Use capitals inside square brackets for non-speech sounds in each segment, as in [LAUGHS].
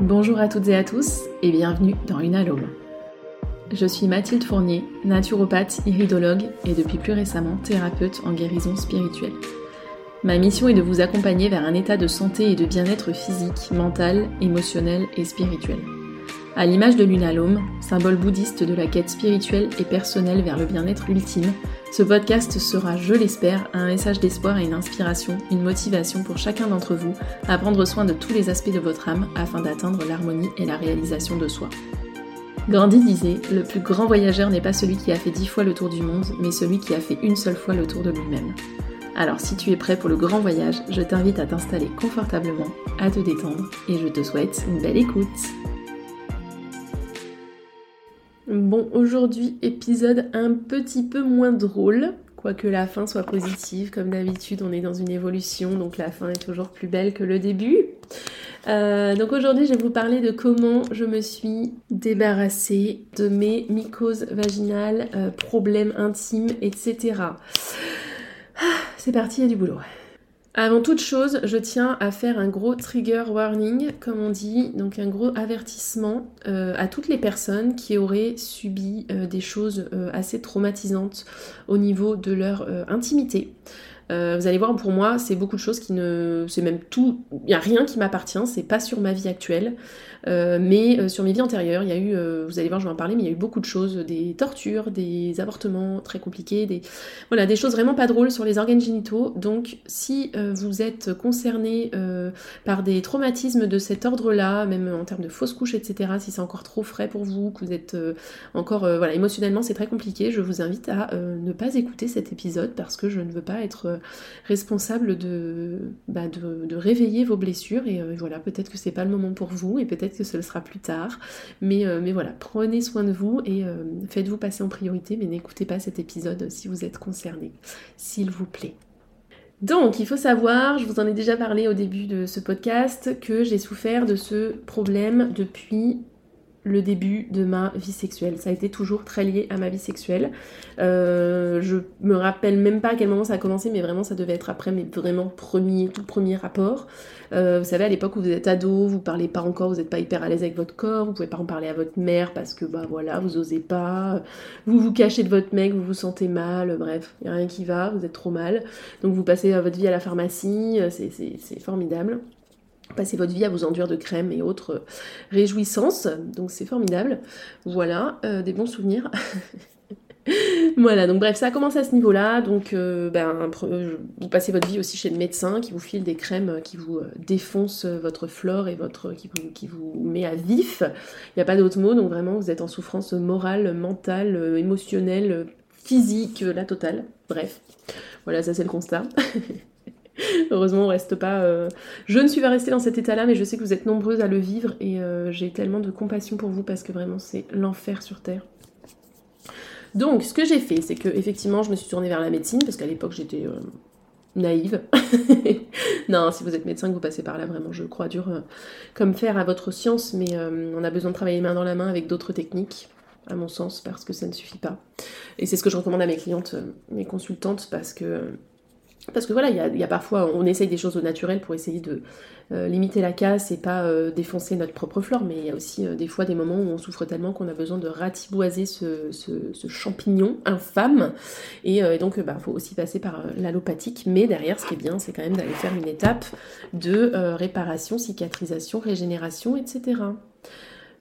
Bonjour à toutes et à tous et bienvenue dans Une Alome. Je suis Mathilde Fournier, naturopathe, iridologue et depuis plus récemment thérapeute en guérison spirituelle. Ma mission est de vous accompagner vers un état de santé et de bien-être physique, mental, émotionnel et spirituel. À l'image de l'unalome, symbole bouddhiste de la quête spirituelle et personnelle vers le bien-être ultime, ce podcast sera, je l'espère, un message d'espoir et une inspiration, une motivation pour chacun d'entre vous à prendre soin de tous les aspects de votre âme afin d'atteindre l'harmonie et la réalisation de soi. Gandhi disait Le plus grand voyageur n'est pas celui qui a fait dix fois le tour du monde, mais celui qui a fait une seule fois le tour de lui-même. Alors si tu es prêt pour le grand voyage, je t'invite à t'installer confortablement, à te détendre et je te souhaite une belle écoute. Bon, aujourd'hui, épisode un petit peu moins drôle, quoique la fin soit positive. Comme d'habitude, on est dans une évolution, donc la fin est toujours plus belle que le début. Euh, donc aujourd'hui, je vais vous parler de comment je me suis débarrassée de mes mycoses vaginales, euh, problèmes intimes, etc. C'est parti, il y a du boulot. Avant toute chose, je tiens à faire un gros trigger warning, comme on dit, donc un gros avertissement euh, à toutes les personnes qui auraient subi euh, des choses euh, assez traumatisantes au niveau de leur intimité. Vous allez voir, pour moi, c'est beaucoup de choses qui ne. C'est même tout. Il n'y a rien qui m'appartient, c'est pas sur ma vie actuelle. Euh, mais euh, sur mes vies antérieures, il y a eu, euh, vous allez voir, je vais en parler, mais il y a eu beaucoup de choses, des tortures, des avortements très compliqués, des, voilà, des choses vraiment pas drôles sur les organes génitaux. Donc, si vous êtes concerné par des traumatismes de cet ordre-là, même en termes de fausses couches, etc., si c'est encore trop frais pour vous, que vous êtes encore, voilà, émotionnellement, c'est très compliqué, je vous invite à ne pas écouter cet épisode parce que je ne veux pas être responsable de, bah, de, de, réveiller vos blessures et voilà, peut-être que c'est pas le moment pour vous et peut-être que ce sera plus tard. Mais, euh, mais voilà, prenez soin de vous et euh, faites-vous passer en priorité, mais n'écoutez pas cet épisode si vous êtes concerné, s'il vous plaît. Donc, il faut savoir, je vous en ai déjà parlé au début de ce podcast, que j'ai souffert de ce problème depuis le début de ma vie sexuelle. Ça a été toujours très lié à ma vie sexuelle. Euh, je me rappelle même pas à quel moment ça a commencé, mais vraiment ça devait être après mes vraiment premiers, tout premiers rapports. Euh, vous savez, à l'époque où vous êtes ado, vous parlez pas encore, vous n'êtes pas hyper à l'aise avec votre corps, vous pouvez pas en parler à votre mère parce que bah voilà, vous osez pas, vous vous cachez de votre mec, vous vous sentez mal, bref, il a rien qui va, vous êtes trop mal. Donc vous passez votre vie à la pharmacie, c'est formidable passez votre vie à vous enduire de crème et autres réjouissances, donc c'est formidable. Voilà, euh, des bons souvenirs. [LAUGHS] voilà, donc bref, ça a commencé à ce niveau-là. Donc, euh, ben, vous passez votre vie aussi chez le médecin qui vous file des crèmes qui vous euh, défoncent votre flore et votre, qui, vous, qui vous met à vif. Il n'y a pas d'autre mot, donc vraiment, vous êtes en souffrance morale, mentale, émotionnelle, physique, la totale. Bref, voilà, ça c'est le constat. [LAUGHS] [LAUGHS] Heureusement, on reste pas. Euh, je ne suis pas restée dans cet état-là, mais je sais que vous êtes nombreuses à le vivre et euh, j'ai tellement de compassion pour vous parce que vraiment c'est l'enfer sur terre. Donc, ce que j'ai fait, c'est que effectivement, je me suis tournée vers la médecine parce qu'à l'époque j'étais euh, naïve. [LAUGHS] non, si vous êtes médecin, que vous passez par là, vraiment, je crois dur comme faire à votre science, mais on a besoin de travailler main dans la main avec d'autres techniques à mon sens, parce que ça ne suffit pas. Et c'est ce que je recommande à mes clientes, mes consultantes, parce que parce que voilà, il y a, parfois, on essaye des choses au naturel pour essayer de euh, limiter la casse et pas euh, défoncer notre propre flore, mais il y a aussi euh, des fois des moments où on souffre tellement qu'on a besoin de ratiboiser ce, champignon infâme. Et, donc, il bah, faut aussi passer par l'allopathique. Mais derrière, ce qui est bien, c'est quand même d'aller faire une étape de réparation, cicatrisation, régénération, etc.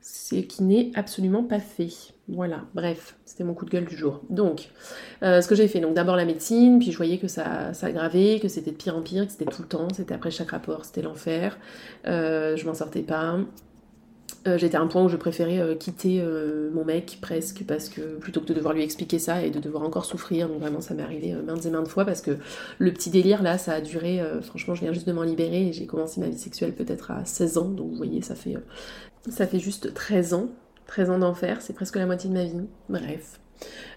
C'est qui n'est absolument pas fait. Voilà, bref, c'était mon coup de gueule du jour. Donc, euh, ce que j'ai fait, donc d'abord la médecine, puis je voyais que ça, ça aggravait, que c'était de pire en pire, que c'était tout le temps, c'était après chaque rapport, c'était l'enfer. Euh, je m'en sortais pas. Euh, j'étais à un point où je préférais quitter mon mec presque parce que plutôt que de devoir lui expliquer ça et de devoir encore souffrir, donc vraiment ça m'est arrivé maintes et maintes fois parce que le petit délire là ça a duré, franchement je viens juste de m'en libérer et j'ai commencé ma vie sexuelle peut-être à 16 ans, donc vous voyez ça fait, ça fait juste 13 ans 13 ans d'enfer, c'est presque la moitié de ma vie. Bref.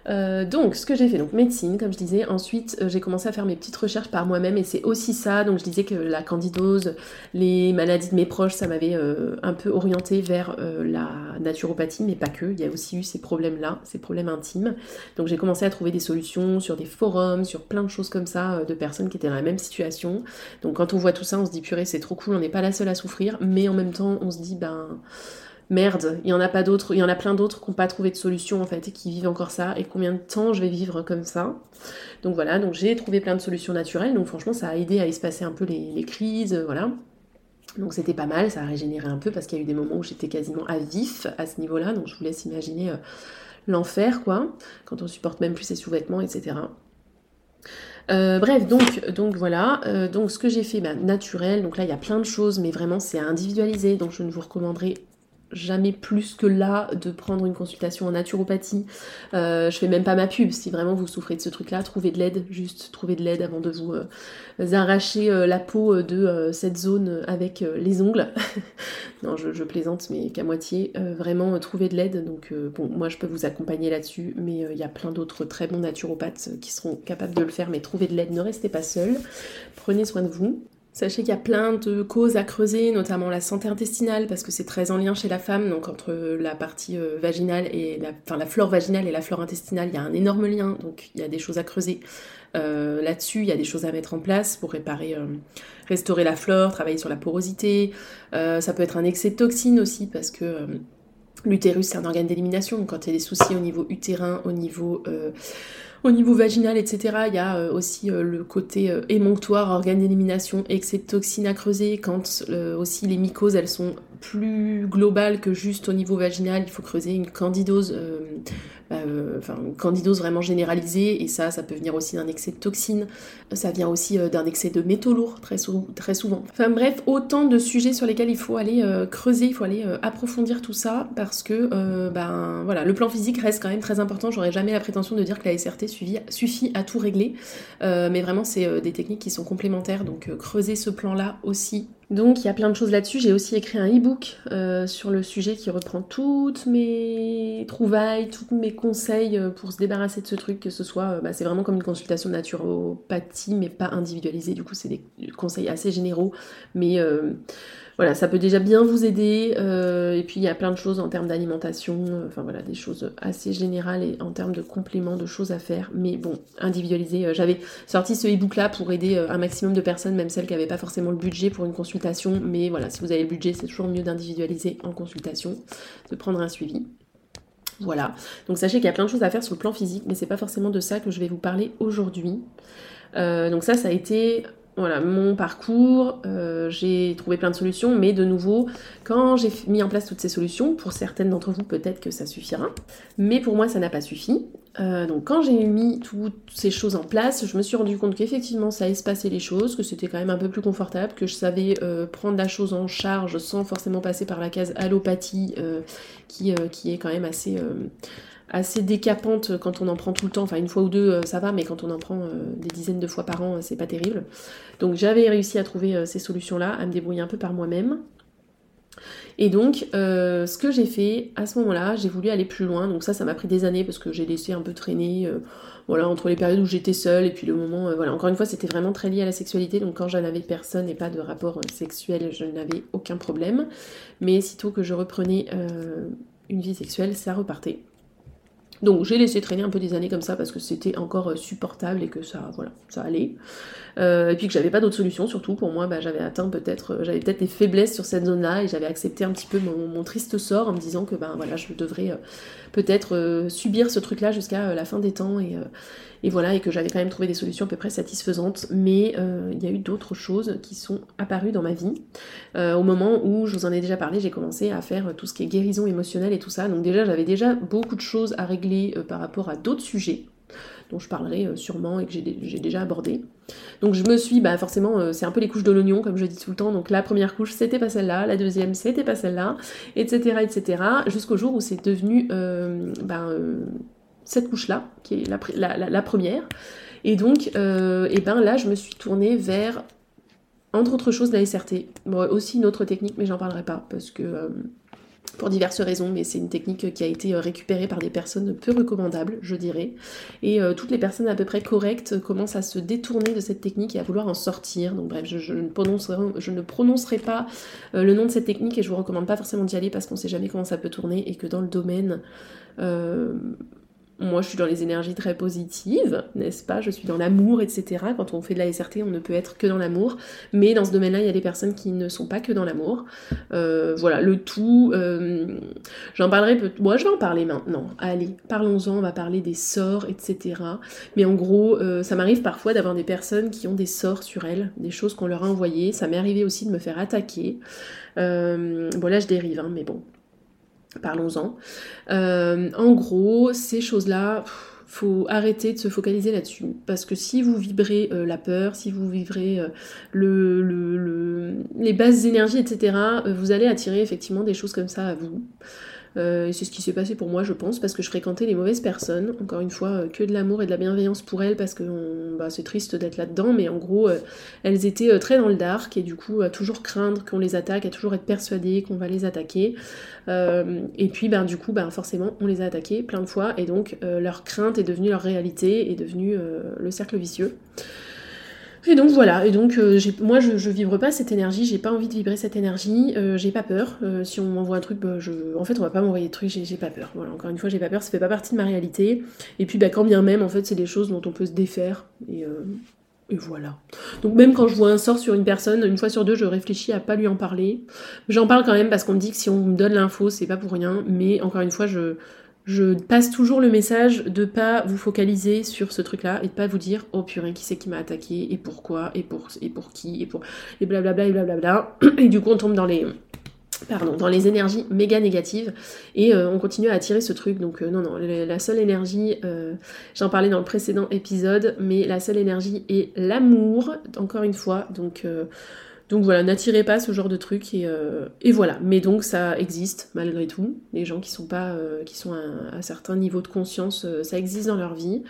Euh, donc, ce que j'ai fait, donc médecine, comme je disais. Ensuite, euh, j'ai commencé à faire mes petites recherches par moi-même et c'est aussi ça. Donc, je disais que la candidose, les maladies de mes proches, ça m'avait euh, un peu orienté vers la naturopathie, mais pas que. Il y a aussi eu ces problèmes-là, ces problèmes intimes. Donc, j'ai commencé à trouver des solutions sur des forums, sur plein de choses comme ça, de personnes qui étaient dans la même situation. Donc, quand on voit tout ça, on se dit purée, c'est trop cool, on n'est pas la seule à souffrir, mais en même temps, on se dit ben merde, il y en a pas d'autres, il y en a plein d'autres qui n'ont pas trouvé de solution en fait et qui vivent encore ça et combien de temps je vais vivre comme ça. Donc voilà, donc j'ai trouvé plein de solutions naturelles, donc franchement ça a aidé à espacer un peu les, crises, voilà. Donc c'était pas mal, ça a régénéré un peu parce qu'il y a eu des moments où j'étais quasiment à vif à ce niveau-là, donc je vous laisse imaginer euh, l'enfer quoi, quand on supporte même plus ses sous-vêtements, etc. Euh, bref, donc, donc voilà, euh, donc ce que j'ai fait, bah, naturel, donc là il y a plein de choses, mais vraiment c'est individualisé, donc je ne vous recommanderai jamais plus que là de prendre une consultation en naturopathie. Euh, je fais même pas ma pub. Si vraiment vous souffrez de ce truc-là, trouvez de l'aide, juste trouvez de l'aide avant de vous euh, arracher euh, la peau de cette zone avec les ongles. [LAUGHS] non, je, plaisante, mais qu'à moitié. vraiment, trouvez de l'aide. Donc bon, moi je peux vous accompagner là-dessus, mais il y a plein d'autres très bons naturopathes qui seront capables de le faire. Mais trouvez de l'aide, ne restez pas seul. Prenez soin de vous. Sachez qu'il y a plein de causes à creuser, notamment la santé intestinale, parce que c'est très en lien chez la femme, donc entre la partie euh, vaginale et la, enfin, la flore vaginale et la flore intestinale, il y a un énorme lien, donc il y a des choses à creuser. Euh, là-dessus, il y a des choses à mettre en place pour réparer, euh, restaurer la flore, travailler sur la porosité. ça peut être un excès de toxines aussi, parce que l'utérus c'est un organe d'élimination, donc quand il y a des soucis au niveau utérin, au niveau au niveau vaginal, etc., il y a euh, aussi euh, le côté euh, émonctoire, organe d'élimination, excès de toxines à creuser. Quand aussi les mycoses, elles sont plus globales que juste au niveau vaginal, il faut creuser une candidose euh, une candidose vraiment généralisée, et ça, ça peut venir aussi d'un excès de toxines, ça vient aussi euh, d'un excès de métaux lourds très, très souvent. Enfin bref, autant de sujets sur lesquels il faut aller euh, creuser, il faut aller approfondir tout ça, parce que ben le plan physique reste quand même très important. J'aurais jamais la prétention de dire que la SRT suffit à tout régler, mais vraiment c'est des techniques qui sont complémentaires, donc creuser ce plan-là aussi donc il y a plein de choses là-dessus. J'ai aussi écrit un e-book euh, sur le sujet qui reprend toutes mes trouvailles, tous mes conseils euh, pour se débarrasser de ce truc, que ce soit, euh, bah, c'est vraiment comme une consultation naturopathie, mais pas individualisée. Du coup, c'est des conseils assez généraux, mais voilà, ça peut déjà bien vous aider. Euh, et puis il y a plein de choses en termes d'alimentation, euh, enfin voilà, des choses assez générales et en termes de compléments, de choses à faire. Mais bon, individualisé. Euh, j'avais sorti ce e-book là pour aider un maximum de personnes, même celles qui n'avaient pas forcément le budget pour une consultation. Mais voilà, si vous avez le budget, c'est toujours mieux d'individualiser en consultation, de prendre un suivi. Voilà, donc sachez qu'il y a plein de choses à faire sur le plan physique, mais c'est pas forcément de ça que je vais vous parler aujourd'hui. donc ça, ça a été voilà, mon parcours, euh, j'ai trouvé plein de solutions, mais de nouveau, quand j'ai mis en place toutes ces solutions, pour certaines d'entre vous peut-être que ça suffira, mais pour moi ça n'a pas suffi. Euh, donc quand j'ai mis toutes ces choses en place, je me suis rendu compte qu'effectivement ça espacé les choses, que c'était quand même un peu plus confortable, que je savais euh, prendre la chose en charge sans forcément passer par la case allopathie, qui est quand même assez assez décapante quand on en prend tout le temps. Enfin, une fois ou deux, euh, ça va, mais quand on en prend euh, des dizaines de fois par an, euh, c'est pas terrible. Donc, j'avais réussi à trouver ces solutions-là, à me débrouiller un peu par moi-même. Et donc, ce que j'ai fait à ce moment-là, j'ai voulu aller plus loin. Donc ça, ça m'a pris des années parce que j'ai laissé un peu traîner, voilà, entre les périodes où j'étais seule et puis le moment, voilà. Encore une fois, c'était vraiment très lié à la sexualité. Donc quand j'en avais personne et pas de rapport sexuel, je n'avais aucun problème. Mais sitôt que je reprenais une vie sexuelle, ça repartait. Donc j'ai laissé traîner un peu des années comme ça parce que c'était encore euh, supportable et que ça, voilà, ça allait. Euh, et puis que j'avais pas d'autre solution, surtout pour moi, bah, j'avais atteint peut-être, euh, j'avais peut-être des faiblesses sur cette zone-là et j'avais accepté un petit peu mon, triste sort en me disant que ben voilà, je devrais peut-être subir ce truc-là jusqu'à la fin des temps et, et voilà, et que j'avais quand même trouvé des solutions à peu près satisfaisantes, mais il y a eu d'autres choses qui sont apparues dans ma vie. au moment où, je vous en ai déjà parlé, j'ai commencé à faire tout ce qui est guérison émotionnelle et tout ça, donc déjà j'avais déjà beaucoup de choses à régler par rapport à d'autres sujets dont je parlerai euh, sûrement et que j'ai déjà abordé. Donc je me suis, bah forcément, euh, c'est un peu les couches de l'oignon, comme je dis tout le temps. Donc la première couche, c'était pas celle-là, la deuxième, c'était pas celle-là, etc., etc. Jusqu'au jour où c'est devenu euh, ben, cette couche-là, qui est la, première. Et donc, et ben là, je me suis tournée vers, entre autres choses, la SRT. Bon, aussi une autre technique, mais j'en parlerai pas, parce que pour diverses raisons, mais c'est une technique qui a été récupérée par des personnes peu recommandables, je dirais. Et toutes les personnes à peu près correctes commencent à se détourner de cette technique et à vouloir en sortir. Donc bref, je, ne, prononcerai, je ne prononcerai pas le nom de cette technique et je vous recommande pas forcément d'y aller parce qu'on sait jamais comment ça peut tourner et que dans le domaine moi, je suis dans les énergies très positives, n'est-ce pas? Je suis dans l'amour, etc. Quand on fait de la SRT, on ne peut être que dans l'amour. Mais dans ce domaine-là, il y a des personnes qui ne sont pas que dans l'amour. Euh, voilà, le tout. Euh, j'en parlerai peut Moi, je vais en parler maintenant. Allez, parlons-en. On va parler des sorts, etc. Mais en gros, euh, ça m'arrive parfois d'avoir des personnes qui ont des sorts sur elles, des choses qu'on leur a envoyées. Ça m'est arrivé aussi de me faire attaquer. bon, là, je dérive, hein, mais bon. Parlons-en. Euh, en gros, ces choses-là, faut arrêter de se focaliser là-dessus. Parce que si vous vibrez euh, la peur, si vous vibrez euh, le, les bases énergies, etc., vous allez attirer effectivement des choses comme ça à vous. Euh, c'est ce qui s'est passé pour moi, je pense, parce que je fréquentais les mauvaises personnes. Encore une fois, euh, que de l'amour et de la bienveillance pour elles, parce que bah, c'est triste d'être là-dedans, mais en gros, euh, elles étaient très dans le dark, et du coup, à toujours craindre qu'on les attaque, à toujours être persuadées qu'on va les attaquer. et puis, ben, du coup, ben, forcément, on les a attaquées plein de fois, et donc leur crainte est devenue leur réalité, est devenue le cercle vicieux. Et donc voilà, et donc euh, moi je, vibre pas cette énergie, j'ai pas envie de vibrer cette énergie, euh, j'ai pas peur. Euh, si on m'envoie un truc, bah, en fait on va pas m'envoyer de trucs, j'ai pas peur. Voilà, encore une fois j'ai pas peur, ça fait pas partie de ma réalité. Et puis bah, quand bien même, en fait c'est des choses dont on peut se défaire. Et, et voilà. Donc même quand je vois un sort sur une personne, une fois sur deux, je réfléchis à pas lui en parler. J'en parle quand même parce qu'on me dit que si on me donne l'info, c'est pas pour rien. Mais encore une fois, je je passe toujours le message de pas vous focaliser sur ce truc-là et de pas vous dire oh purée qui c'est qui m'a attaqué et pourquoi et pour et pour qui et pour et blablabla et blablabla. Et du coup on tombe dans les pardon dans les énergies méga négatives et euh, on continue à attirer ce truc. Donc euh, non non la seule énergie euh, j'en parlais dans le précédent épisode mais la seule énergie est l'amour encore une fois. Donc donc voilà, n'attirez pas ce genre de truc euh, et, voilà. Mais donc ça existe malgré tout. Les gens qui sont pas, euh, qui sont à, un certain niveau de conscience, euh, ça existe dans leur vie.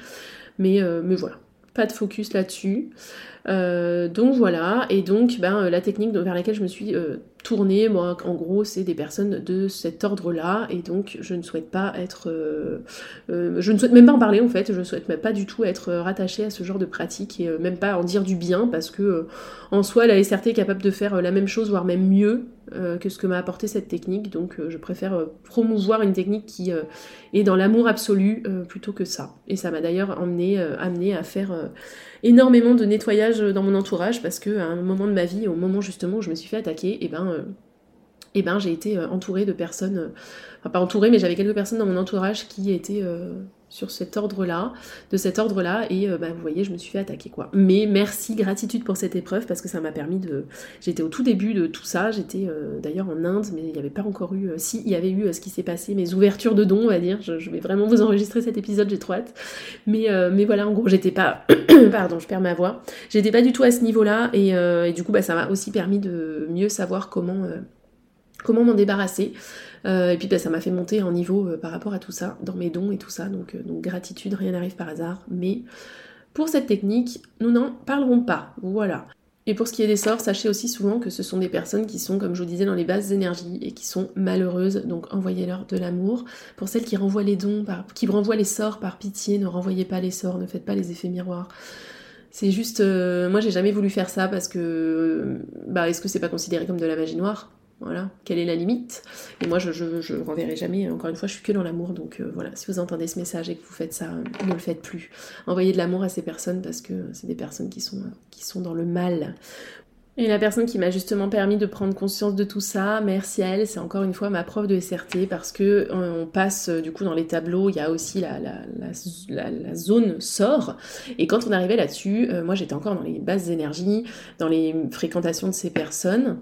Mais, mais voilà, pas de focus là-dessus. donc voilà, et donc ben, la technique vers laquelle je me suis tournée, moi en gros c'est des personnes de cet ordre-là, et donc je ne souhaite pas être... je ne souhaite même pas en parler en fait, je ne souhaite même pas du tout être rattachée à ce genre de pratique, et même pas en dire du bien, parce que en soi la SRT est capable de faire la même chose, voire même mieux que ce que m'a apporté cette technique, donc je préfère promouvoir une technique qui est dans l'amour absolu plutôt que ça. Et ça m'a d'ailleurs amené, amené à faire énormément de nettoyage dans mon entourage parce que à un moment de ma vie, au moment justement où je me suis fait attaquer, et eh ben, euh, eh ben j'ai été euh, entourée de personnes, euh, enfin pas entourée, mais j'avais quelques personnes dans mon entourage qui étaient sur cet ordre-là, de cet ordre-là, et euh, bah, vous voyez, je me suis fait attaquer quoi. Mais merci, gratitude pour cette épreuve parce que ça m'a permis de. J'étais au tout début de tout ça, j'étais euh, d'ailleurs en Inde, mais il n'y avait pas encore eu. Euh, si, il y avait eu ce qui s'est passé, mes ouvertures de dons, on va dire. Je, vais vraiment vous enregistrer cet épisode, j'ai trop hâte. Mais, mais voilà, en gros, j'étais pas. [COUGHS] Pardon, je perds ma voix. J'étais pas du tout à ce niveau-là, et, et, du coup, bah, ça m'a aussi permis de mieux savoir comment comment m'en débarrasser. Euh, et puis bah, ça m'a fait monter en niveau euh, par rapport à tout ça, dans mes dons et tout ça. Donc, euh, donc gratitude, rien n'arrive par hasard. Mais pour cette technique, nous n'en parlerons pas. Voilà. Et pour ce qui est des sorts, sachez aussi souvent que ce sont des personnes qui sont, comme je vous disais, dans les bases énergies et qui sont malheureuses, donc envoyez-leur de l'amour. Pour celles qui renvoient les dons, qui renvoient les sorts par pitié, ne renvoyez pas les sorts, ne faites pas les effets miroirs. C'est juste, moi j'ai jamais voulu faire ça parce que, bah, est-ce que c'est pas considéré comme de la magie noire? Voilà, quelle est la limite? Et moi, je, je, renverrai jamais. Encore une fois, je suis que dans l'amour. Donc euh, voilà, si vous entendez ce message et que vous faites ça, ne le faites plus. Envoyez de l'amour à ces personnes parce que c'est des personnes qui sont, qui sont dans le mal. Et la personne qui m'a justement permis de prendre conscience de tout ça, merci à elle, c'est encore une fois ma prof de SRT parce que euh, on passe euh, du coup dans les tableaux, il y a aussi la, zone sort. Et quand on arrivait là-dessus, euh, moi j'étais encore dans les bases énergies, dans les fréquentations de ces personnes.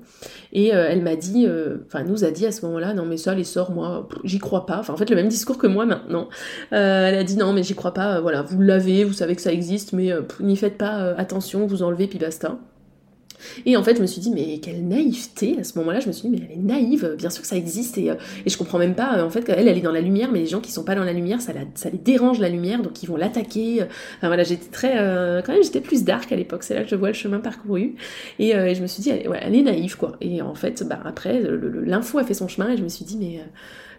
Et elle m'a dit, enfin nous a dit à ce moment-là, non mais ça les sorts, moi j'y crois pas. Enfin en fait le même discours que moi maintenant. elle a dit non mais j'y crois pas, voilà, vous l'avez, vous savez que ça existe, mais n'y faites pas attention, vous enlevez puis basta. Et en fait, je me suis dit, mais quelle naïveté à ce moment-là. Je me suis dit, mais elle est naïve, bien sûr que ça existe. Et, euh, et je comprends même pas, euh, en fait, qu'elle, elle est dans la lumière, mais les gens qui sont pas dans la lumière, ça, les dérange la lumière, donc ils vont l'attaquer. Enfin voilà, j'étais très. Euh, quand même, j'étais plus dark à l'époque, c'est là que je vois le chemin parcouru. Et, je me suis dit, elle, est naïve, quoi. Et en fait, bah, après, l'info a fait son chemin et je me suis dit, mais.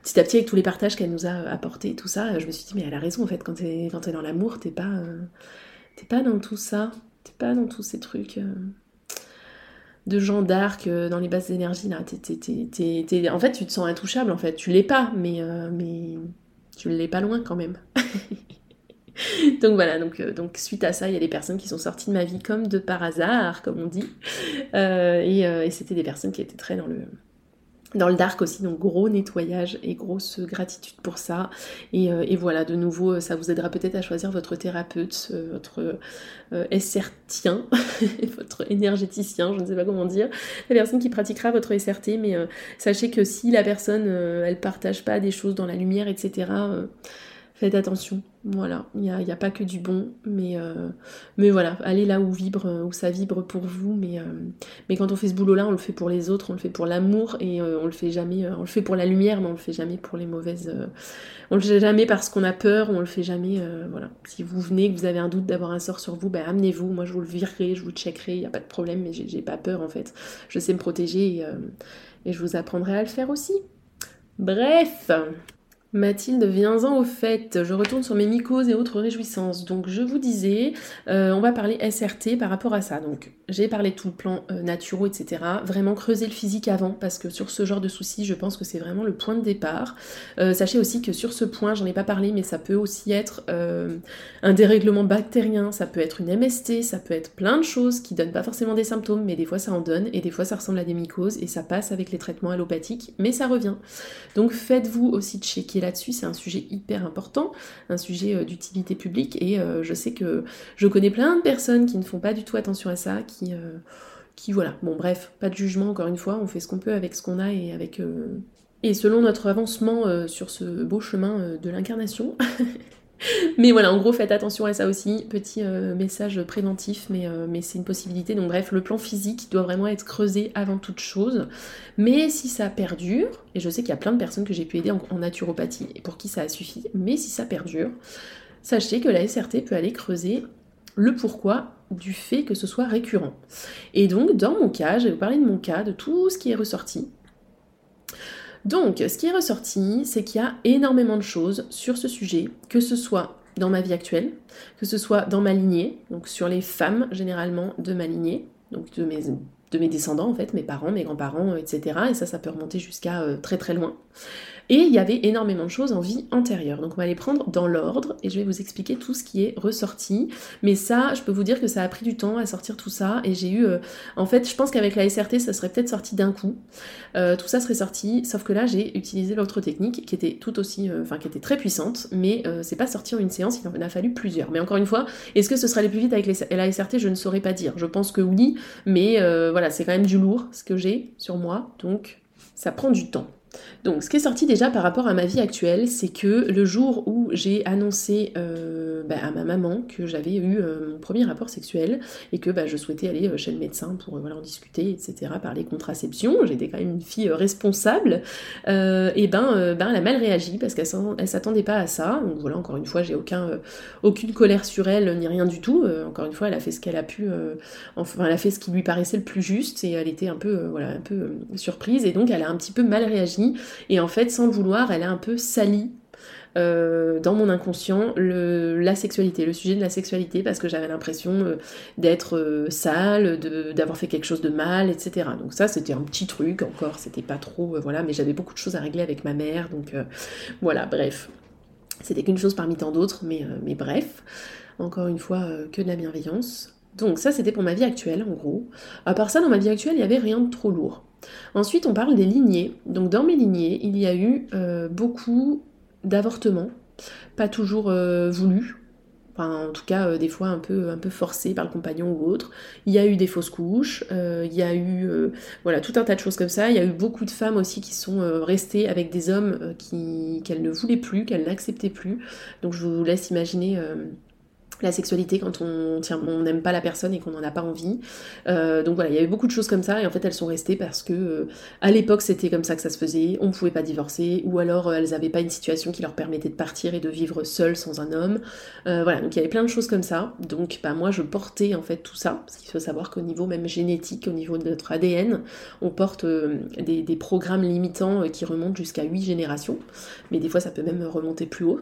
petit à petit, avec tous les partages qu'elle nous a apportés tout ça, je me suis dit, mais elle a raison, en fait, quand t'es, es dans l'amour, t'es pas, t'es pas dans tout ça, t'es pas dans tous ces trucs de gens d'arc euh, dans les bases d'énergie là. en fait, tu te sens intouchable en fait. Tu l'es pas, mais, euh, mais tu l'es pas loin quand même. [LAUGHS] donc voilà, donc, euh, donc suite à ça, il y a des personnes qui sont sorties de ma vie comme de par hasard, comme on dit. et c'était des personnes qui étaient très dans le, dans le dark aussi, donc gros nettoyage et grosse gratitude pour ça. Et, euh, voilà, de nouveau, ça vous aidera peut-être à choisir votre thérapeute, euh, votre euh, [LAUGHS] votre énergéticien, je ne sais pas comment dire, la personne qui pratiquera votre SRT, mais sachez que si la personne, elle partage pas des choses dans la lumière, etc., faites attention. Voilà, il n'y a, pas que du bon, mais, euh, voilà, allez là où vibre, euh, où ça vibre pour vous, mais, euh, mais quand on fait ce boulot-là, on le fait pour les autres, on le fait pour l'amour, et on le fait jamais, on le fait pour la lumière, mais on le fait jamais pour les mauvaises, on le fait jamais parce qu'on a peur, on le fait jamais, voilà. Si vous venez, que vous avez un doute d'avoir un sort sur vous, ben amenez-vous, moi je vous le virerai, je vous checkerai, il n'y a pas de problème, mais j'ai pas peur en fait, je sais me protéger, et je vous apprendrai à le faire aussi. Bref, Mathilde, viens-en au fait. Je retourne sur mes mycoses et autres réjouissances. Donc, je vous disais, euh, on va parler SRT par rapport à ça. Donc, j'ai parlé de tout le plan euh, naturel, etc. Vraiment creuser le physique avant, parce que sur ce genre de soucis, je pense que c'est vraiment le point de départ. Euh, sachez aussi que sur ce point, j'en ai pas parlé, mais ça peut aussi être un dérèglement bactérien, ça peut être une MST, ça peut être plein de choses qui donnent pas forcément des symptômes, mais des fois ça en donne, et des fois ça ressemble à des mycoses, et ça passe avec les traitements allopathiques, mais ça revient. Donc, faites-vous aussi checker là-dessus, c'est un sujet hyper important, un sujet euh, d'utilité publique, et euh, je sais que je connais plein de personnes qui ne font pas du tout attention à ça, qui, euh, qui voilà, bon bref, pas de jugement encore une fois, on fait ce qu'on peut avec ce qu'on a et avec... Et selon notre avancement sur ce beau chemin de l'incarnation, [LAUGHS] [LAUGHS] mais voilà, en gros, faites attention à ça aussi. Petit euh, message préventif, mais, euh, mais c'est une possibilité. Donc bref, le plan physique doit vraiment être creusé avant toute chose. Mais si ça perdure, et je sais qu'il y a plein de personnes que j'ai pu aider en, naturopathie et pour qui ça a suffi, mais si ça perdure, sachez que la SRT peut aller creuser le pourquoi du fait que ce soit récurrent. Et donc, dans mon cas, je vais vous parler de mon cas, de tout ce qui est ressorti. Donc, ce qui est ressorti, c'est qu'il y a énormément de choses sur ce sujet, que ce soit dans ma vie actuelle, que ce soit dans ma lignée, donc sur les femmes généralement de ma lignée, donc de mes, de mes descendants en fait, mes parents, mes grands-parents, etc. Et ça, ça peut remonter jusqu'à euh, très très loin. Et il y avait énormément de choses en vie antérieure. Donc on va les prendre dans l'ordre et je vais vous expliquer tout ce qui est ressorti. Mais ça, je peux vous dire que ça a pris du temps à sortir tout ça. Et j'ai eu... Euh, en fait, je pense qu'avec la SRT, ça serait peut-être sorti d'un coup. Euh, tout ça serait sorti. Sauf que là, j'ai utilisé l'autre technique qui était tout aussi... Euh, enfin, qui était très puissante. Mais c'est pas sorti en une séance, il en a fallu plusieurs. Mais encore une fois, est-ce que ce serait les plus vite avec la SRT Je ne saurais pas dire. Je pense que oui. Mais voilà, c'est quand même du lourd ce que j'ai sur moi. Donc, ça prend du temps. Donc, ce qui est sorti déjà par rapport à ma vie actuelle, c'est que le jour où j'ai annoncé euh, bah, à ma maman que j'avais eu euh, mon premier rapport sexuel et que bah, je souhaitais aller euh, chez le médecin pour en discuter, etc., parler contraception, j'étais quand même une fille responsable, et ben, ben elle a mal réagi parce qu'elle ne s'attendait pas à ça. Donc voilà, encore une fois, j'ai aucun, aucune colère sur elle ni rien du tout. encore une fois, elle a fait ce qu'elle a pu, enfin, elle a fait ce qui lui paraissait le plus juste et elle était un peu, voilà, un peu surprise et donc elle a un petit peu mal réagi et en fait, sans le vouloir, elle a un peu sali euh, dans mon inconscient la sexualité, le sujet de la sexualité, parce que j'avais l'impression euh, d'être euh, sale, d'avoir fait quelque chose de mal, etc. Donc ça, c'était un petit truc encore, c'était pas trop, voilà, mais j'avais beaucoup de choses à régler avec ma mère, donc voilà, bref. C'était qu'une chose parmi tant d'autres, mais, mais bref. Encore une fois, que de la bienveillance. Donc ça, c'était pour ma vie actuelle, en gros. À part ça, dans ma vie actuelle, il n'y avait rien de trop lourd. Ensuite, on parle des lignées. Donc dans mes lignées, il y a eu euh, beaucoup d'avortements, pas toujours euh, voulus, enfin en tout cas euh, des fois un peu, un peu forcés par le compagnon ou autre. Il y a eu des fausses couches, il y a eu voilà tout un tas de choses comme ça. Il y a eu beaucoup de femmes aussi qui sont restées avec des hommes qu'elles ne voulaient plus, qu'elles n'acceptaient plus. Donc je vous laisse imaginer la sexualité quand on n'aime pas la personne et qu'on n'en a pas envie. Euh, donc voilà, il y avait beaucoup de choses comme ça et en fait elles sont restées parce que euh, à l'époque c'était comme ça que ça se faisait, on ne pouvait pas divorcer ou alors euh, elles n'avaient pas une situation qui leur permettait de partir et de vivre seules sans un homme. voilà, donc il y avait plein de choses comme ça. Donc bah, moi je portais en fait tout ça parce qu'il faut savoir qu'au niveau même génétique, au niveau de notre ADN, on porte des, des, programmes limitants qui remontent jusqu'à 8 générations, mais des fois ça peut même remonter plus haut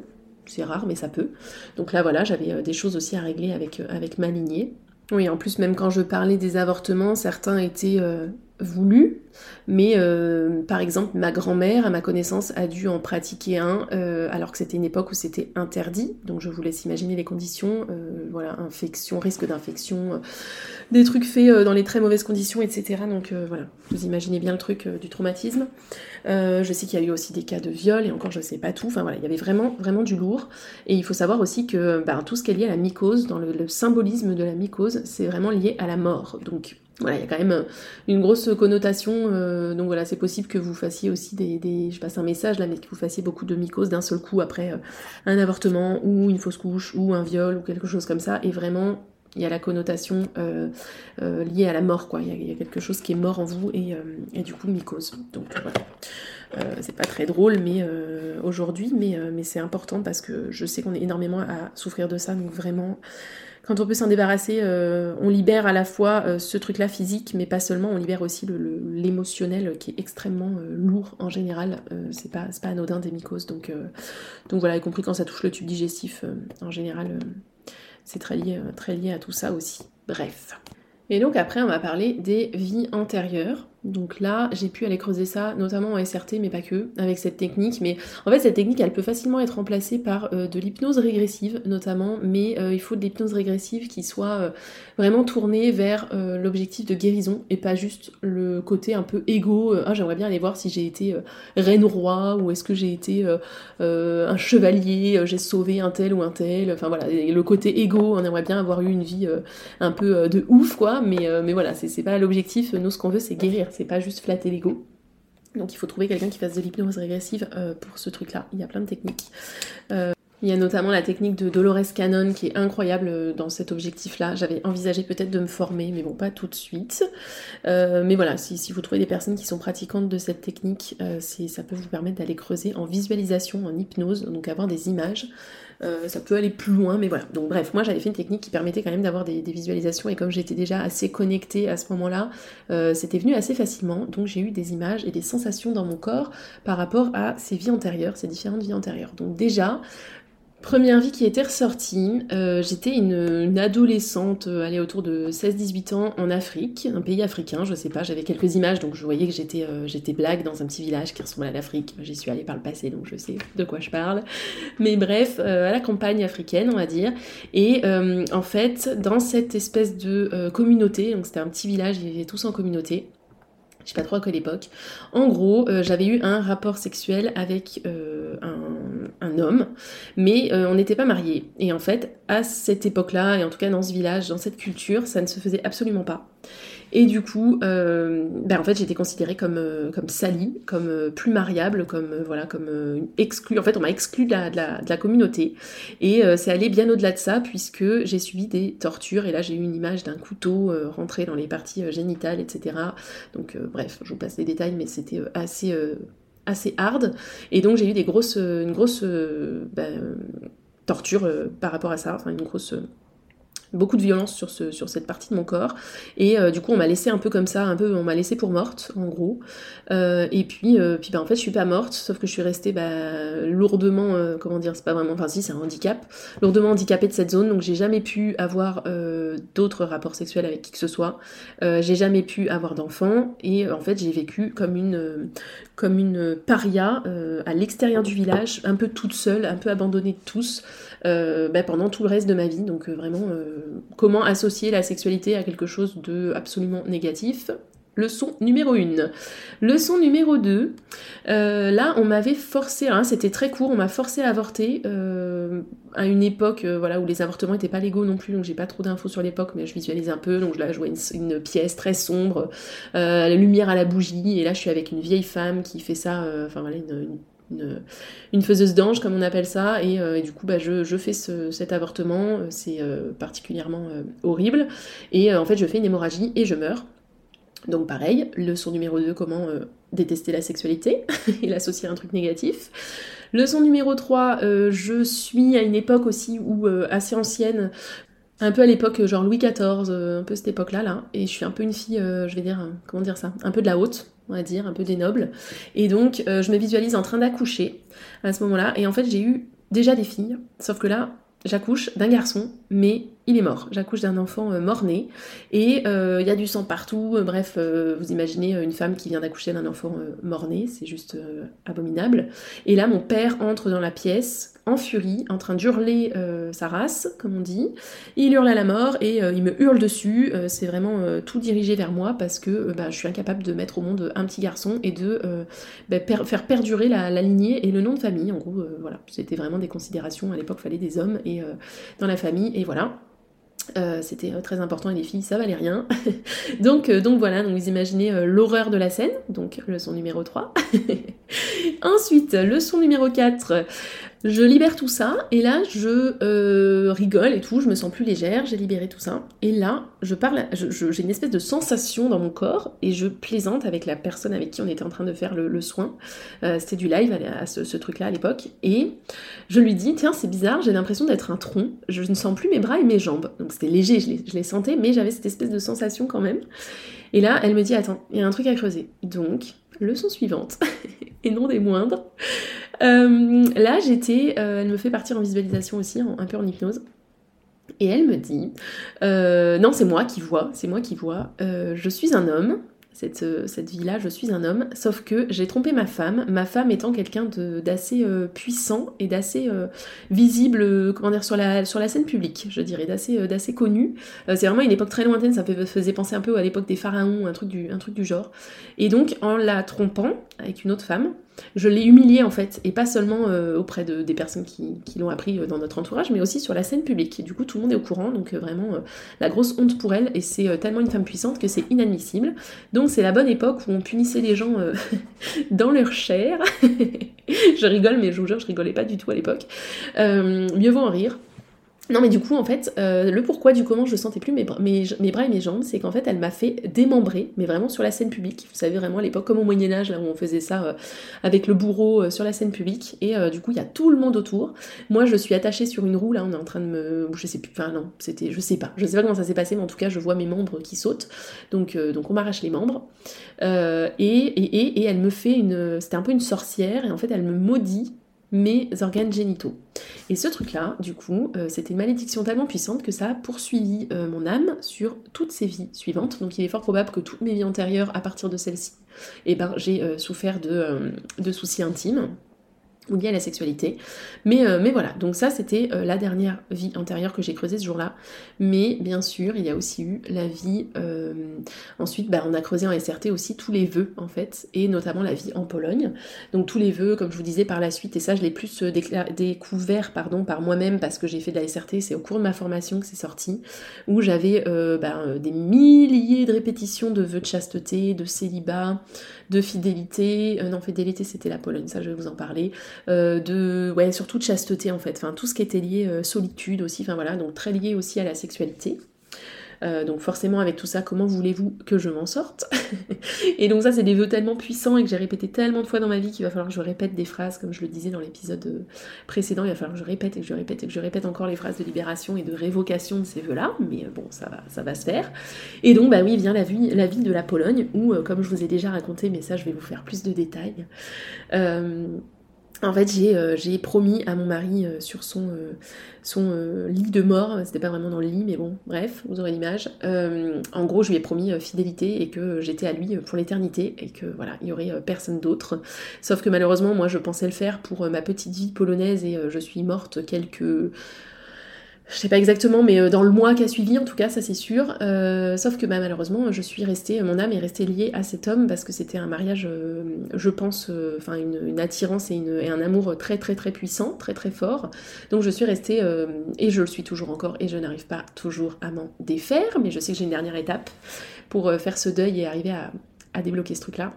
c'est rare, mais ça peut. Donc là, voilà, j'avais euh, des choses aussi à régler avec, euh, avec ma lignée. Oui, en plus, même quand je parlais des avortements, certains étaient euh, voulu, mais euh, par exemple ma grand-mère, à ma connaissance, a dû en pratiquer un euh, alors que c'était une époque où c'était interdit, donc je vous laisse imaginer les conditions, euh, voilà, infection, risque d'infection, des trucs faits dans les très mauvaises conditions, etc. Donc voilà, vous imaginez bien le truc du traumatisme. je sais qu'il y a eu aussi des cas de viol, et encore je sais pas tout, enfin voilà, il y avait vraiment, vraiment du lourd, et il faut savoir aussi que ben, tout ce qui est lié à la mycose, dans le, le symbolisme de la mycose, c'est vraiment lié à la mort, donc voilà, il y a quand même euh, une grosse connotation. Euh, donc voilà, c'est possible que vous fassiez aussi des, Je passe un message là, mais que vous fassiez beaucoup de mycoses d'un seul coup après euh, un avortement ou une fausse couche ou un viol ou quelque chose comme ça. Et vraiment, il y a la connotation liée à la mort, quoi. Il y, a, quelque chose qui est mort en vous et, et du coup mycose. Donc voilà. c'est pas très drôle mais aujourd'hui, mais, mais c'est important parce que je sais qu'on est énormément à souffrir de ça, donc vraiment quand on peut s'en débarrasser, euh, on libère à la fois euh, ce truc-là physique, mais pas seulement, on libère aussi l'émotionnel qui est extrêmement euh, lourd en général. c'est pas, pas anodin des mycoses. Donc, donc voilà, y compris quand ça touche le tube digestif, en général, c'est très lié, très lié à tout ça aussi. Bref. Et donc après, on va parler des vies antérieures. Donc là, j'ai pu aller creuser ça, notamment en SRT, mais pas que, avec cette technique. Mais en fait, cette technique, elle peut facilement être remplacée par euh, de l'hypnose régressive, notamment, mais euh, il faut de l'hypnose régressive qui soit euh, vraiment tournée vers l'objectif de guérison et pas juste le côté un peu égo. ah, j'aimerais bien aller voir si j'ai été reine roi ou est-ce que j'ai été un chevalier, j'ai sauvé un tel ou un tel. Enfin voilà, le côté égo, on aimerait bien avoir eu une vie un peu de ouf, quoi. Mais, mais voilà, c'est pas l'objectif. Nous, ce qu'on veut, c'est guérir c'est pas juste flatter l'ego. Donc il faut trouver quelqu'un qui fasse de l'hypnose régressive euh, pour ce truc-là. Il y a plein de techniques. Euh, il y a notamment la technique de Dolores Cannon qui est incroyable euh, dans cet objectif-là. J'avais envisagé peut-être de me former, mais bon, pas tout de suite. mais voilà, si, vous trouvez des personnes qui sont pratiquantes de cette technique, ça peut vous permettre d'aller creuser en visualisation, en hypnose, donc avoir des images. Euh, ça peut aller plus loin, mais voilà. Donc bref, moi j'avais fait une technique qui permettait quand même d'avoir des, visualisations et comme j'étais déjà assez connectée à ce moment-là, euh, c'était venu assez facilement. Donc j'ai eu des images et des sensations dans mon corps par rapport à ces vies antérieures, ces différentes vies antérieures. Donc déjà, Première vie qui était ressortie, euh, j'étais une, adolescente, euh, allée autour de 16-18 ans en Afrique, un pays africain, je sais pas, j'avais quelques images, donc je voyais que j'étais euh, j'étais blague dans un petit village qui ressemble à l'Afrique, j'y suis allée par le passé, donc je sais de quoi je parle. Mais bref, à la campagne africaine, on va dire. Et en fait, dans cette espèce de communauté, donc c'était un petit village, ils vivaient tous en communauté, je sais pas trop à quelle époque. En gros, euh, j'avais eu un rapport sexuel avec euh, un, homme, mais euh, on n'était pas mariés. Et en fait, à cette époque-là, et en tout cas dans ce village, dans cette culture, ça ne se faisait absolument pas. Et du coup, ben en fait, j'étais considérée comme, salie, comme plus mariable, comme voilà, comme exclue. En fait, on m'a exclue de la, communauté. Et c'est allé bien au-delà de ça, puisque j'ai subi des tortures. Et là, j'ai eu une image d'un couteau rentré dans les parties génitales, etc. Donc, bref, je vous passe les détails, mais c'était assez assez hard. Et donc j'ai eu des grosses une grosse ben, torture par rapport à ça enfin une grosse beaucoup de violence sur, ce, sur cette partie de mon corps. Et euh, du coup, on m'a laissé un peu comme ça, un peu, on m'a laissé pour morte, en gros. Euh, et puis, euh, bah, en fait, je suis pas morte, sauf que je suis restée bah, lourdement, comment dire, c'est pas vraiment, enfin si, c'est un handicap, lourdement handicapée de cette zone. Donc, j'ai jamais pu avoir d'autres rapports sexuels avec qui que ce soit. j'ai jamais pu avoir d'enfants. Et en fait, j'ai vécu comme une paria à l'extérieur du village, un peu toute seule, un peu abandonnée de tous. Bah, pendant tout le reste de ma vie. Donc vraiment, comment associer la sexualité à quelque chose de absolument négatif? Leçon numéro 1. Leçon numéro 2. Euh, là, on m'avait forcé, hein, c'était très court, on m'a forcé à avorter euh, à une époque euh, voilà, où les avortements n'étaient pas légaux non plus, donc j'ai pas trop d'infos sur l'époque, mais je visualise un peu. Donc là, je vois une, pièce très sombre, la lumière à la bougie, et là, je suis avec une vieille femme qui fait ça, enfin voilà, une une, faiseuse d'ange, comme on appelle ça, et, du coup, bah, je, fais cet avortement, c'est particulièrement horrible, et en fait, je fais une hémorragie et je meurs. Donc pareil, leçon numéro 2, comment détester la sexualité [LAUGHS] et l'associer à un truc négatif. Leçon numéro 3, je suis à une époque aussi où assez ancienne un peu à l'époque genre Louis XIV, euh, un peu cette époque-là, là. Et je suis un peu une fille, euh, je vais dire, comment dire ça, un peu de la haute, on va dire, un peu des nobles. Et donc, euh, je me visualise en train d'accoucher à ce moment-là. Et en fait, j'ai eu déjà des filles, sauf que là, j'accouche d'un garçon, mais il est mort. J'accouche d'un enfant euh, mort-né et euh, il y a du sang partout. Euh, bref, vous imaginez une femme qui vient d'accoucher d'un enfant mort-né, c'est juste abominable. Et là, mon père entre dans la pièce en furie, en train d'hurler sa race, comme on dit. Il hurle à la mort et il me hurle dessus. c'est vraiment tout dirigé vers moi parce que bah, je suis incapable de mettre au monde un petit garçon et de bah, faire perdurer la, lignée et le nom de famille. En gros, voilà, c'était vraiment des considérations. À l'époque, il fallait des hommes et dans la famille et voilà. Euh, c'était euh, très important et les filles ça valait rien. [LAUGHS] donc, euh, donc voilà, donc vous imaginez l'horreur de la scène, donc leçon numéro 3. [LAUGHS] Ensuite, leçon numéro 4, je libère tout ça et là je euh, rigole et tout, je me sens plus légère, j'ai libéré tout ça. Et là, je parle, j'ai une espèce de sensation dans mon corps et je plaisante avec la personne avec qui on était en train de faire le, soin. Euh, c'était du live à, ce, truc-là à l'époque. Et je lui dis, tiens, c'est bizarre, j'ai l'impression d'être un tronc, je ne sens plus mes bras et mes jambes. Donc c'était léger, je les, je les sentais, mais j'avais cette espèce de sensation quand même. Et là, elle me dit, attends, il y a un truc à creuser. Donc, leçon suivante, [LAUGHS] et non des moindres. Euh, là, j'étais, euh, elle me fait partir en visualisation aussi, un peu en hypnose. Et elle me dit, euh, non, c'est moi qui vois, c'est moi qui vois, je suis un homme, cette, cette vie-là, je suis un homme, sauf que j'ai trompé ma femme, ma femme étant quelqu'un d'assez puissant et d'assez visible, comment dire, sur la, sur la scène publique, je dirais, d'assez d'assez connu. c'est vraiment une époque très lointaine, ça me faisait penser un peu à l'époque des pharaons, un truc, du, un truc du genre. Et donc, en la trompant avec une autre femme, je l'ai humiliée en fait, et pas seulement euh, auprès de, des personnes qui, l'ont appris euh, dans notre entourage, mais aussi sur la scène publique. Et du coup, tout le monde est au courant, donc euh, vraiment la grosse honte pour elle, et c'est tellement une femme puissante que c'est inadmissible. Donc c'est la bonne époque où on punissait les gens [LAUGHS] dans leur chair. [LAUGHS] je rigole, mais je vous jure, je rigolais pas du tout à l'époque. mieux vaut en rire. Non mais du coup en fait euh, le pourquoi du comment je sentais plus mes, bras et mes jambes c'est qu'en fait elle m'a fait démembrer mais vraiment sur la scène publique. Vous savez vraiment à l'époque comme au Moyen-Âge là où on faisait ça euh, avec le bourreau euh, sur la scène publique. Et du coup il y a tout le monde autour. Moi je suis attachée sur une roue là on est en train de me je sais plus enfin non c'était je sais pas. Je sais pas comment ça s'est passé mais en tout cas je vois mes membres qui sautent. Donc on m'arrache les membres. Et elle me fait une c'était un peu une sorcière. Et en fait elle me maudit mes organes génitaux. Et ce truc-là, du coup, euh, c'était une malédiction tellement puissante que ça a poursuivi euh, mon âme sur toutes ses vies suivantes. Donc il est fort probable que toutes mes vies antérieures, à partir de celle-ci, eh ben, j'ai euh, souffert de, de soucis intimes ou lié à la sexualité. Mais, euh, mais voilà, donc ça c'était euh, la dernière vie antérieure que j'ai creusée ce jour-là. Mais bien sûr, il y a aussi eu la vie... Euh, ensuite, bah, on a creusé en SRT aussi tous les vœux en fait, et notamment la vie en Pologne. Donc tous les vœux, comme je vous disais par la suite, et ça je l'ai plus découvert pardon, par moi-même parce que j'ai fait de la SRT, c'est au cours de ma formation que c'est sorti, où j'avais bah, des milliers de répétitions de vœux de chasteté, de célibat, de fidélité. non, fidélité c'était la Pologne, ça je vais vous en parler. Euh, de surtout de chasteté en fait, tout ce qui était lié euh, solitude aussi, donc très lié aussi à la sexualité. Euh, donc forcément avec tout ça, comment voulez-vous que je m'en sorte [LAUGHS] Et donc ça c'est des vœux tellement puissants et que j'ai répété tellement de fois dans ma vie qu'il va falloir que je répète des phrases, comme je le disais dans l'épisode précédent, il va falloir que je répète et que je répète et que je répète encore les phrases de libération et de révocation de ces vœux-là, mais bon ça va, ça va se faire. Et donc bah oui vient la vie, la vie de la Pologne où comme je vous ai déjà raconté, mais ça je vais vous faire plus de détails. En fait, euh, j'ai promis à mon mari euh, sur son, euh, lit de mort, c'était pas vraiment dans le lit, mais bon, bref, vous aurez l'image. en gros, je lui ai promis fidélité et que j'étais à lui pour l'éternité et que voilà, il y aurait personne d'autre. Sauf que malheureusement, moi, je pensais le faire pour ma petite vie polonaise et je suis morte quelques je sais pas exactement, mais euh, dans le mois qui a suivi, en tout cas, ça c'est sûr. Euh, sauf que bah, malheureusement, je suis restée, mon âme est restée liée à cet homme parce que c'était un mariage, euh, je pense, enfin une, attirance et, un amour très très très puissant, très très fort. Donc je suis restée, et je le suis toujours encore, et je n'arrive pas toujours à m'en défaire, mais je sais que j'ai une dernière étape pour faire ce deuil et arriver à débloquer ce truc-là.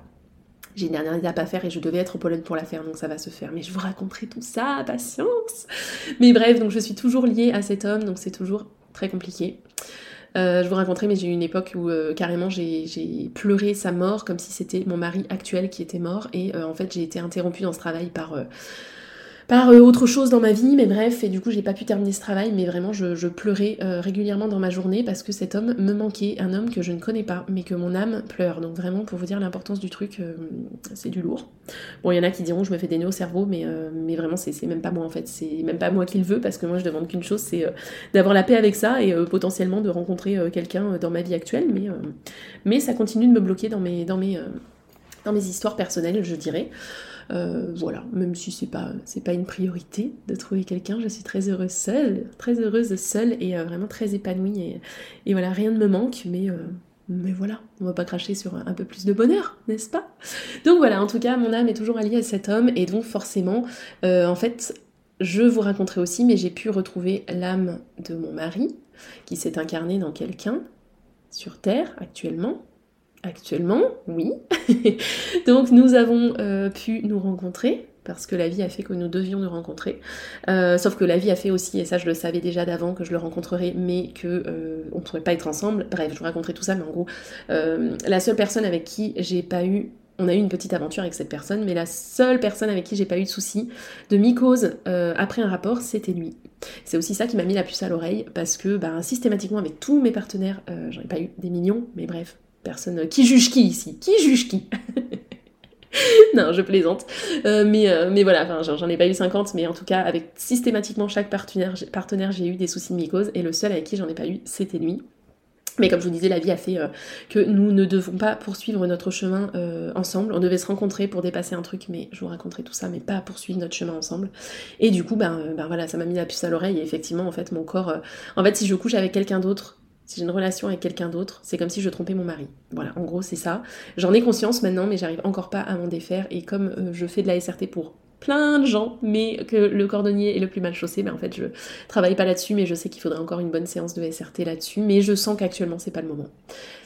J'ai une dernière étape à faire et je devais être en Pologne pour la faire, donc ça va se faire. Mais je vous raconterai tout ça, patience. Mais bref, donc je suis toujours liée à cet homme, donc c'est toujours très compliqué. Euh, je vous raconterai, mais j'ai eu une époque où euh, carrément j'ai pleuré sa mort comme si c'était mon mari actuel qui était mort. Et euh, en fait, j'ai été interrompue dans ce travail par par euh, autre chose dans ma vie, mais bref, et du coup j'ai pas pu terminer ce travail, mais vraiment je, pleurais euh, régulièrement dans ma journée parce que cet homme me manquait, un homme que je ne connais pas, mais que mon âme pleure. Donc vraiment pour vous dire l'importance du truc, euh, c'est du lourd. Bon, il y en a qui diront je me fais des nœuds au cerveau, mais, mais vraiment c'est même pas moi en fait, c'est même pas moi qui le veux parce que moi je demande qu'une chose, c'est d'avoir la paix avec ça et potentiellement de rencontrer quelqu'un dans ma vie actuelle, mais, mais ça continue de me bloquer dans mes, dans mes, dans mes histoires personnelles, je dirais. Euh, voilà, même si c'est pas c'est pas une priorité de trouver quelqu'un, je suis très heureuse seule, très heureuse seule et euh, vraiment très épanouie et, voilà, rien ne me manque, mais euh, mais voilà, on va pas cracher sur un, peu plus de bonheur, n'est-ce pas? Donc voilà, en tout cas, mon âme est toujours alliée à cet homme et donc forcément, en fait, je vous raconterai aussi, mais j'ai pu retrouver l'âme de mon mari qui s'est incarné dans quelqu'un sur Terre actuellement Actuellement, oui. [LAUGHS] Donc nous avons euh, pu nous rencontrer parce que la vie a fait que nous devions nous rencontrer. Euh, sauf que la vie a fait aussi, et ça je le savais déjà d'avant que je le rencontrerais, mais que euh, on ne pourrait pas être ensemble. Bref, je vous raconterai tout ça, mais en gros, la seule personne avec qui j'ai pas eu on a eu une petite aventure avec cette personne, mais la seule personne avec qui j'ai pas eu de soucis de mycose après un rapport, c'était lui. C'est aussi ça qui m'a mis la puce à l'oreille, parce que bah, systématiquement avec tous mes partenaires, j'en ai pas eu des millions, mais bref, Personne. Qui juge qui ici? Qui juge qui? [LAUGHS] Non, je plaisante. Euh, mais, euh, mais voilà, j'en ai pas eu 50, mais en tout cas, avec systématiquement chaque partenaire, partenaire j'ai eu des soucis de mycose, et le seul avec qui j'en ai pas eu, c'était lui. Mais comme je vous disais, la vie a fait euh, que nous ne devons pas poursuivre notre chemin ensemble. On devait se rencontrer pour dépasser un truc, mais je vous raconterai tout ça, mais pas poursuivre notre chemin ensemble. Et du coup, ben, ben voilà, ça m'a mis la puce à l'oreille, et effectivement, en fait, mon corps... en fait, si je couche avec quelqu'un d'autre, si j'ai une relation avec quelqu'un d'autre, c'est comme si je trompais mon mari. Voilà, en gros, c'est ça. J'en ai conscience maintenant, mais j'arrive encore pas à m'en défaire. Et comme euh, je fais de la SRT pour plein de gens, mais que le cordonnier est le plus mal chaussé, ben en fait, je travaille pas là-dessus, mais je sais qu'il faudrait encore une bonne séance de SRT là-dessus. Mais je sens qu'actuellement, c'est pas le moment.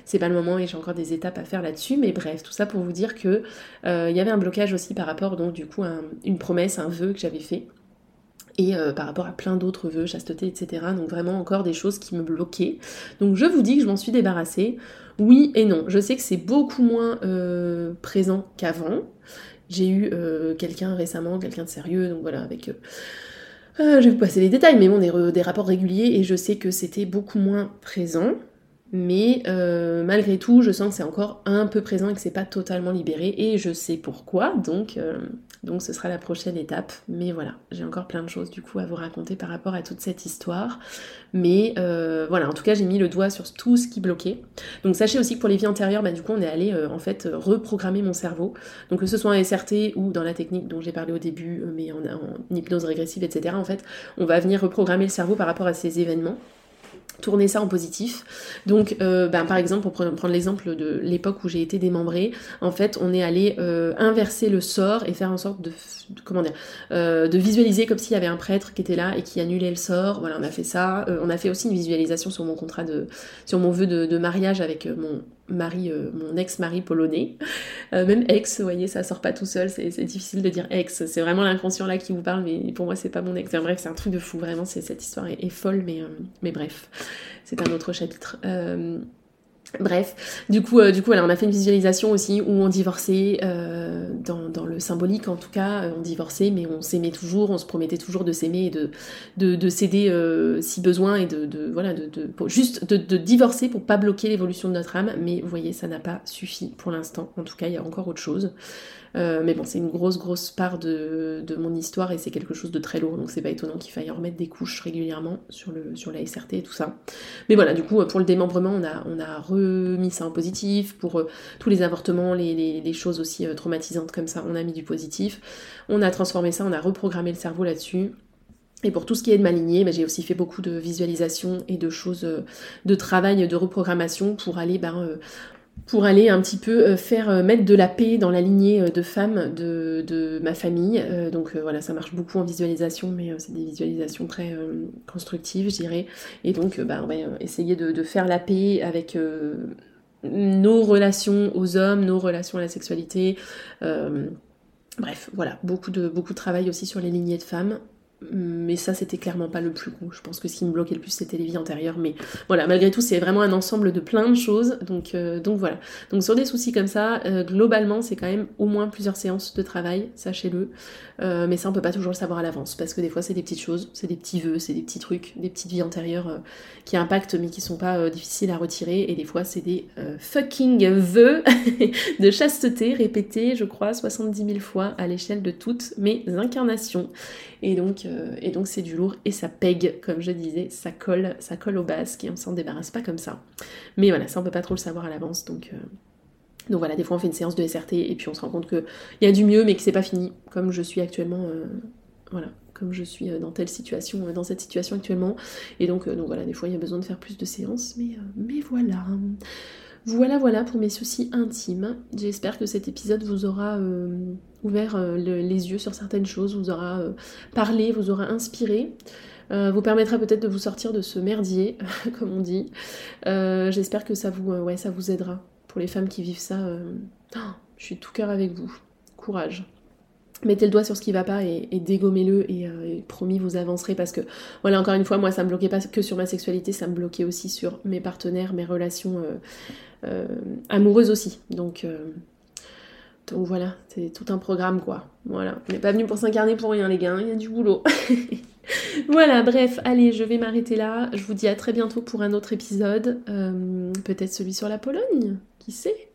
C'est pas le moment et j'ai encore des étapes à faire là-dessus. Mais bref, tout ça pour vous dire que euh, il y avait un blocage aussi par rapport, donc, du coup, à une promesse, un vœu que j'avais fait et euh, par rapport à plein d'autres vœux, chasteté, etc. Donc vraiment encore des choses qui me bloquaient. Donc je vous dis que je m'en suis débarrassée. Oui et non. Je sais que c'est beaucoup moins euh, présent qu'avant. J'ai eu euh, quelqu'un récemment, quelqu'un de sérieux, donc voilà, avec... je vais vous passer les détails, mais bon, des, des rapports réguliers, et je sais que c'était beaucoup moins présent. Mais malgré tout, je sens que c'est encore un peu présent et que c'est pas totalement libéré, et je sais pourquoi, donc donc ce sera la prochaine étape. Mais voilà, j'ai encore plein de choses du coup à vous raconter par rapport à toute cette histoire. Mais euh, voilà, en tout cas j'ai mis le doigt sur tout ce qui bloquait. Donc sachez aussi que pour les vies antérieures, bah, du coup on est allé euh, en fait reprogrammer mon cerveau. Donc que ce soit en SRT ou dans la technique dont j'ai parlé au début, euh, mais en, en hypnose régressive, etc. En fait, on va venir reprogrammer le cerveau par rapport à ces événements tourner ça en positif. Donc, euh, ben, par exemple, pour prendre l'exemple de l'époque où j'ai été démembrée, en fait, on est allé euh, inverser le sort et faire en sorte de, comment dire, euh, de visualiser comme s'il y avait un prêtre qui était là et qui annulait le sort. Voilà, on a fait ça. on a fait aussi une visualisation sur mon contrat de, sur mon vœu de, de mariage avec mon mari, mon ex-mari polonais. [LAUGHS] même ex, vous voyez, ça sort pas tout seul. C'est difficile de dire ex. C'est vraiment l'inconscient là qui vous parle, mais pour moi, c'est pas mon ex. bref, c'est un truc de fou. Vraiment, cette histoire est, est folle, mais, mais bref c'est un autre chapitre. Euh, bref, du coup, euh, du coup, on a fait une visualisation aussi où on divorçait, euh, dans, le symbolique en tout cas, on divorçait, mais on s'aimait toujours, on se promettait toujours de s'aimer et de, de, s'aider si besoin et de, voilà, de, juste de, divorcer pour pas bloquer l'évolution de notre âme. Mais vous voyez, ça n'a pas suffi pour l'instant. En tout cas, il y a encore autre chose. Euh, mais bon, c'est une grosse, grosse part de, mon histoire et c'est quelque chose de très lourd, donc c'est pas étonnant qu'il faille remettre des couches régulièrement sur, la SRT et tout ça. Mais voilà, du coup, pour le démembrement, on a, remis ça en positif. Pour euh, tous les avortements, les, choses aussi euh, traumatisantes comme ça, on a mis du positif. On a transformé ça, on a reprogrammé le cerveau là-dessus. Et pour tout ce qui est de ma lignée, bah, j'ai aussi fait beaucoup de visualisation et de choses, de travail, de reprogrammation pour aller ben, pour aller un petit peu euh, faire euh, mettre de la paix dans la lignée euh, de femmes de, ma famille. donc voilà, ça marche beaucoup en visualisation, mais c'est des visualisations très constructives, je dirais. Et donc bah, on va essayer de, faire la paix avec nos relations aux hommes, nos relations à la sexualité. bref, voilà, beaucoup de, beaucoup de travail aussi sur les lignées de femmes mais ça c'était clairement pas le plus gros. Je pense que ce qui me bloquait le plus c'était les vies antérieures. Mais voilà, malgré tout c'est vraiment un ensemble de plein de choses. Donc, euh, donc voilà. Donc sur des soucis comme ça, euh, globalement c'est quand même au moins plusieurs séances de travail, sachez-le. Euh, mais ça on peut pas toujours le savoir à l'avance parce que des fois c'est des petites choses, c'est des petits vœux, c'est des petits trucs, des petites vies antérieures qui impactent mais qui sont pas difficiles à retirer. Et des fois c'est des fucking vœux [LAUGHS] de chasteté répétés je crois 70 000 fois à l'échelle de toutes mes incarnations. Et donc, euh, et donc c'est du lourd et ça pègue, comme je disais, ça colle, ça colle au basque et on s'en débarrasse pas comme ça. Mais voilà, ça on peut pas trop le savoir à l'avance, donc. Euh, voilà, des fois on fait une séance de SRT et puis on se rend compte qu'il y a du mieux mais que c'est pas fini, comme je suis actuellement, euh, voilà, comme je suis dans telle situation, dans cette situation actuellement. Et donc, donc voilà, des fois il y a besoin de faire plus de séances, mais, mais voilà. Voilà, voilà pour mes soucis intimes. J'espère que cet épisode vous aura euh, ouvert euh, les yeux sur certaines choses, vous aura euh, parlé, vous aura inspiré. vous permettra peut-être de vous sortir de ce merdier, [LAUGHS] comme on dit. J'espère que ça vous, ouais, ça vous aidera. Pour les femmes qui vivent ça, [GASPS] je suis tout cœur avec vous. Courage mettez le doigt sur ce qui va pas et, dégommez-le et, promis vous avancerez parce que voilà encore une fois moi ça me bloquait pas que sur ma sexualité ça me bloquait aussi sur mes partenaires mes relations euh, amoureuse aussi. Donc, euh, donc voilà, c'est tout un programme quoi. Voilà, on n'est pas venu pour s'incarner pour rien les gars, hein, il y a du boulot. [LAUGHS] voilà, bref, allez, je vais m'arrêter là. Je vous dis à très bientôt pour un autre épisode. Euh, peut-être celui sur la Pologne, qui sait?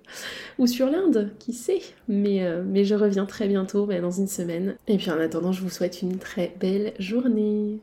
Ou sur l'Inde, qui sait mais, mais je reviens très bientôt, ben, dans une semaine. Et puis en attendant, je vous souhaite une très belle journée.